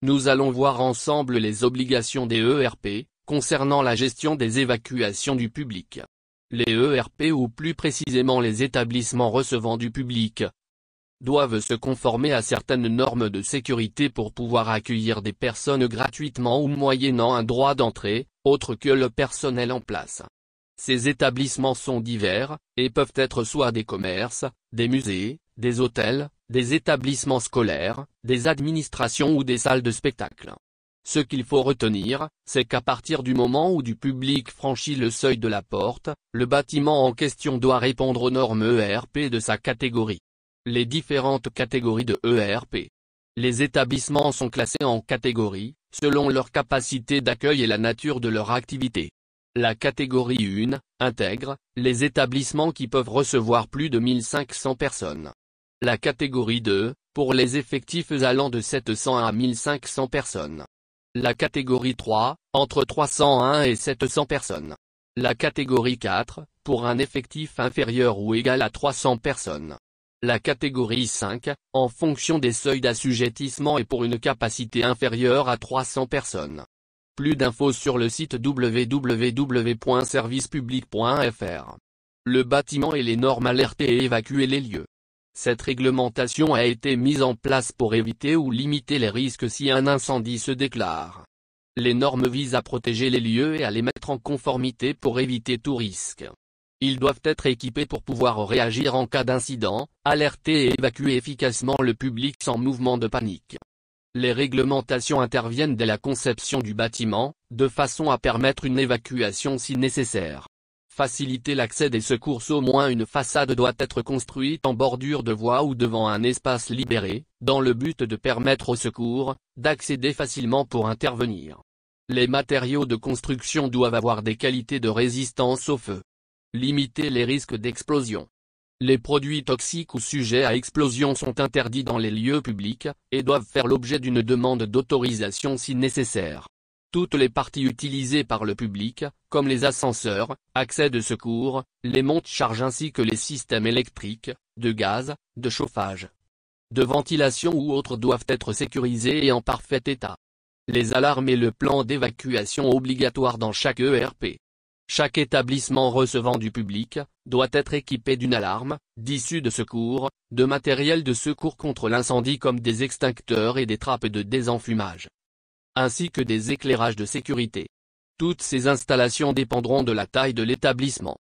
Nous allons voir ensemble les obligations des ERP, concernant la gestion des évacuations du public. Les ERP ou plus précisément les établissements recevant du public, doivent se conformer à certaines normes de sécurité pour pouvoir accueillir des personnes gratuitement ou moyennant un droit d'entrée, autre que le personnel en place. Ces établissements sont divers, et peuvent être soit des commerces, des musées, des hôtels, des établissements scolaires, des administrations ou des salles de spectacle. Ce qu'il faut retenir, c'est qu'à partir du moment où du public franchit le seuil de la porte, le bâtiment en question doit répondre aux normes ERP de sa catégorie. Les différentes catégories de ERP. Les établissements sont classés en catégories, selon leur capacité d'accueil et la nature de leur activité. La catégorie 1, intègre, les établissements qui peuvent recevoir plus de 1500 personnes. La catégorie 2, pour les effectifs allant de 700 à 1500 personnes. La catégorie 3, entre 301 et 700 personnes. La catégorie 4, pour un effectif inférieur ou égal à 300 personnes. La catégorie 5, en fonction des seuils d'assujettissement et pour une capacité inférieure à 300 personnes. Plus d'infos sur le site www.servicepublic.fr. Le bâtiment et les normes alerter et évacuer les lieux. Cette réglementation a été mise en place pour éviter ou limiter les risques si un incendie se déclare. Les normes visent à protéger les lieux et à les mettre en conformité pour éviter tout risque. Ils doivent être équipés pour pouvoir réagir en cas d'incident, alerter et évacuer efficacement le public sans mouvement de panique. Les réglementations interviennent dès la conception du bâtiment, de façon à permettre une évacuation si nécessaire faciliter l'accès des secours au moins une façade doit être construite en bordure de voie ou devant un espace libéré, dans le but de permettre aux secours, d'accéder facilement pour intervenir. Les matériaux de construction doivent avoir des qualités de résistance au feu. Limiter les risques d'explosion. Les produits toxiques ou sujets à explosion sont interdits dans les lieux publics, et doivent faire l'objet d'une demande d'autorisation si nécessaire. Toutes les parties utilisées par le public, comme les ascenseurs, accès de secours, les montes-charges ainsi que les systèmes électriques, de gaz, de chauffage, de ventilation ou autres doivent être sécurisés et en parfait état. Les alarmes et le plan d'évacuation obligatoire dans chaque ERP. Chaque établissement recevant du public, doit être équipé d'une alarme, d'issue de secours, de matériel de secours contre l'incendie comme des extincteurs et des trappes de désenfumage ainsi que des éclairages de sécurité. Toutes ces installations dépendront de la taille de l'établissement.